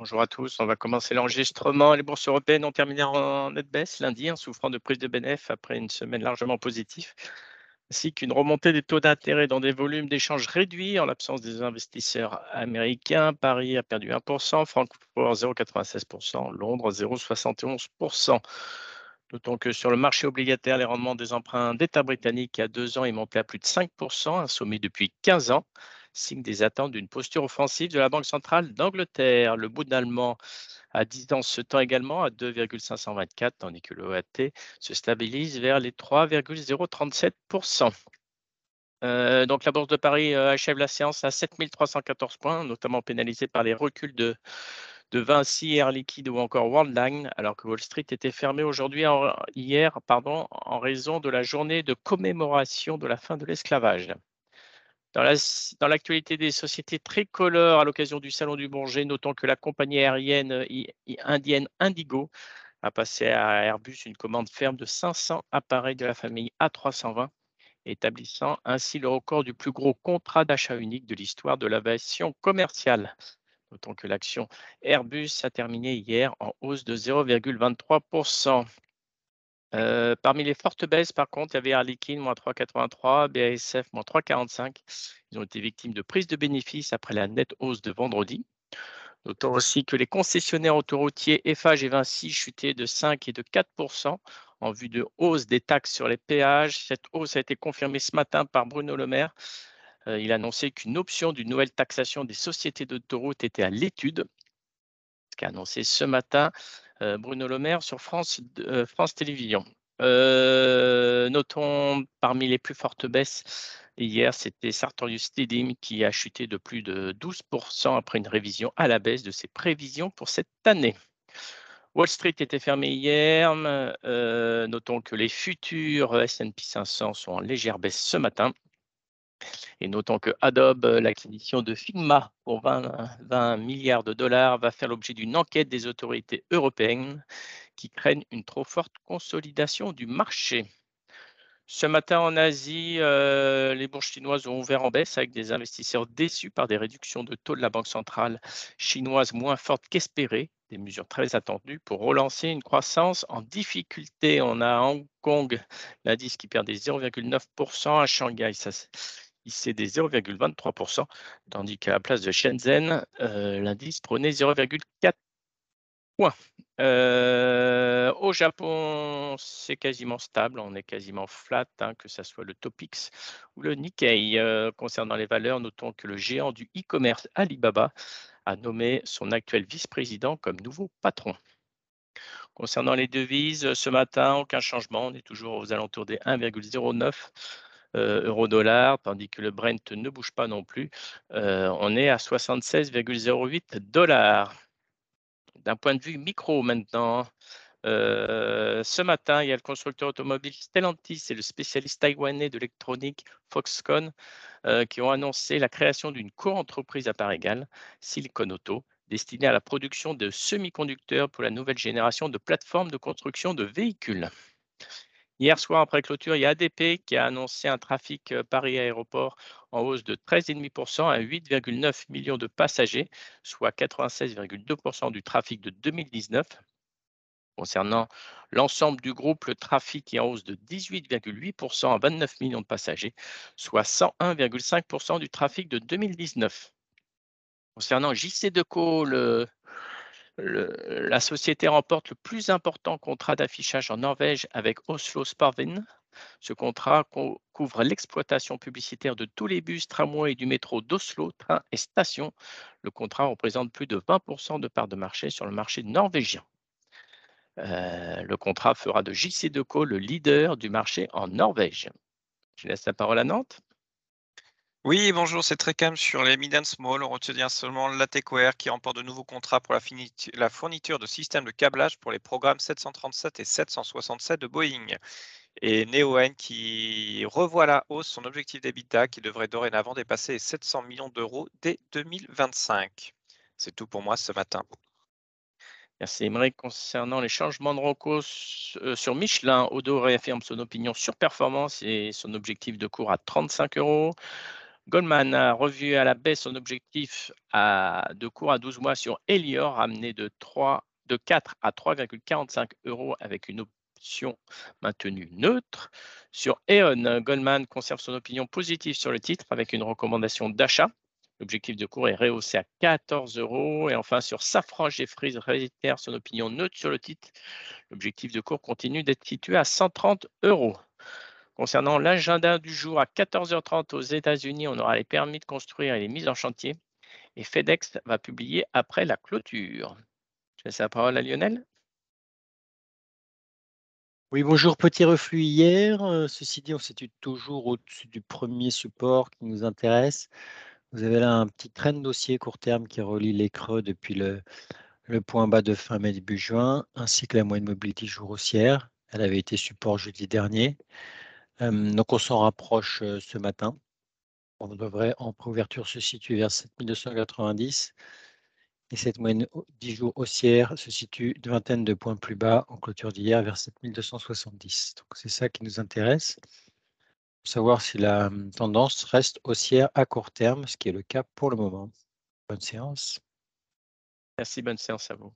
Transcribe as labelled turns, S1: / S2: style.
S1: Bonjour à tous, on va commencer l'enregistrement. Les bourses européennes ont terminé en nette baisse lundi, en souffrant de prise de bénéfices après une semaine largement positive, ainsi qu'une remontée des taux d'intérêt dans des volumes d'échanges réduits en l'absence des investisseurs américains. Paris a perdu 1%, Francfort 0,96%, Londres 0,71%. Notons que sur le marché obligataire, les rendements des emprunts d'État britanniques à deux ans est monté à plus de 5%, un sommet depuis 15 ans signe des attentes d'une posture offensive de la Banque centrale d'Angleterre. Le bout allemand à 10 ans se tend également à 2,524, tandis que le OAT se stabilise vers les 3,037%. Euh, donc la Bourse de Paris euh, achève la séance à 7314 points, notamment pénalisée par les reculs de, de Vinci, Air Liquide ou encore Worldline, alors que Wall Street était fermé aujourd'hui hier en raison de la journée de commémoration de la fin de l'esclavage. Dans l'actualité des sociétés tricolores à l'occasion du Salon du Bourget, notons que la compagnie aérienne euh, indienne Indigo a passé à Airbus une commande ferme de 500 appareils de la famille A320, établissant ainsi le record du plus gros contrat d'achat unique de l'histoire de l'aviation commerciale. Notons que l'action Airbus a terminé hier en hausse de 0,23%. Parmi les fortes baisses, par contre, il y avait Air Liquide, moins 3,83, BASF, moins 3,45. Ils ont été victimes de prise de bénéfices après la nette hausse de vendredi. Notons aussi que les concessionnaires autoroutiers Eiffage et Vinci chutaient de 5 et de 4% en vue de hausse des taxes sur les péages. Cette hausse a été confirmée ce matin par Bruno Le Maire. Il a annoncé qu'une option d'une nouvelle taxation des sociétés d'autoroutes était à l'étude. Ce qu'a annoncé ce matin Bruno Le Maire sur France, euh, Télévisions. Euh, notons parmi les plus fortes baisses hier, c'était Sartorius Stedim qui a chuté de plus de 12% après une révision à la baisse de ses prévisions pour cette année. Wall Street était fermé hier. notons que les futurs S&P 500 sont en légère baisse ce matin. Et notons que Adobe, euh, l'acquisition de Figma pour 20, milliards de dollars, va faire l'objet d'une enquête des autorités européennes qui craignent une trop forte consolidation du marché. Ce matin en Asie, euh, les bourses chinoises ont ouvert en baisse avec des investisseurs déçus par des réductions de taux de la Banque centrale chinoise moins fortes qu'espérées, des mesures très attendues pour relancer une croissance en difficulté. On a Hong Kong, l'indice qui perd des 0,9%, à Shanghai, ça, il cédait 0,23%, tandis qu'à la place de Shenzhen, euh, l'indice prenait 0,4 points. Euh, au Japon, c'est quasiment stable, on est quasiment flat, hein, que ce soit le Topix ou le Nikkei. Euh, concernant les valeurs, notons que le géant du e-commerce Alibaba a nommé son actuel vice-président comme nouveau patron. Concernant les devises, ce matin, aucun changement, on est toujours aux alentours des 1,09 euh, euro-dollar, tandis que le Brent ne bouge pas non plus. Euh, on est à 76,08 dollars. D'un point de vue micro maintenant, euh, ce matin, il y a le constructeur automobile Stellantis et le spécialiste taïwanais de l'électronique Foxconn qui ont annoncé la création d'une co-entreprise à part égale, Silicon Auto, destinée à la production de semi-conducteurs pour la nouvelle génération de plateformes de construction de véhicules. Hier soir, après clôture, il y a ADP qui a annoncé un trafic euh, Paris-Aéroport en hausse de 13,5% à 8,9 millions de passagers, soit 96,2% du trafic de 2019. Concernant l'ensemble du groupe, le trafic est en hausse de 18,8% à 29 millions de passagers, soit 101,5% du trafic de 2019. Concernant JC Deco, le la société remporte le plus important contrat d'affichage en Norvège avec Oslo Sparvin. Ce contrat couvre l'exploitation publicitaire de tous les bus, tramways et du métro d'Oslo, trains et stations. Le contrat représente plus de 20% de parts de marché sur le marché norvégien. Euh, le contrat fera de JC Deco le leader du marché en Norvège. Je laisse la parole à Nantes.
S2: Oui, bonjour, c'est très calme sur les mid and small. On retient seulement la Techware qui remporte de nouveaux contrats pour la, fourniture de systèmes de câblage pour les programmes 737 et 767 de Boeing. Et Neoen qui revoit la hausse son objectif d'habitat qui devrait dorénavant dépasser les 700 millions d'euros dès 2025. C'est tout pour moi ce matin.
S1: Merci Émeric. Concernant les changements de recours euh, sur Michelin, Odo réaffirme son opinion sur performance et son objectif de cours à 35 euros. Goldman a revu à la baisse son objectif de cours à 12 mois sur Elior, ramené de, 3, de 4 à 3,45 euros avec une option maintenue neutre. Sur E.ON, Goldman conserve son opinion positive sur le titre avec une recommandation d'achat. L'objectif de cours est rehaussé à 14 euros. Et enfin, sur Safran, Jeffries réitère son opinion neutre sur le titre. L'objectif de cours continue d'être situé à 130 euros. Concernant l'agenda du jour, à 14h30 aux États-Unis, on aura les permis de construire et les mises en chantier. Et FedEx va publier après la clôture. Je laisse la parole à Lionel.
S3: Oui, bonjour. Petit reflux hier. Euh, ceci dit, on situe toujours au-dessus du premier support qui nous intéresse. Vous avez là un petit train dossier court terme qui relie les creux depuis le, point bas de fin mai début juin, ainsi que la moyenne mobilité jour haussière. Elle avait été support jeudi dernier. Donc on s'en rapproche ce matin. On devrait en préouverture se situer vers 7290. Et cette moyenne 10 jours haussière se situe une vingtaine de points plus bas en clôture d'hier vers 7270. Donc c'est ça qui nous intéresse savoir si la tendance reste haussière à court terme, ce qui est le cas pour le moment. Bonne séance.
S1: Merci, bonne séance à vous.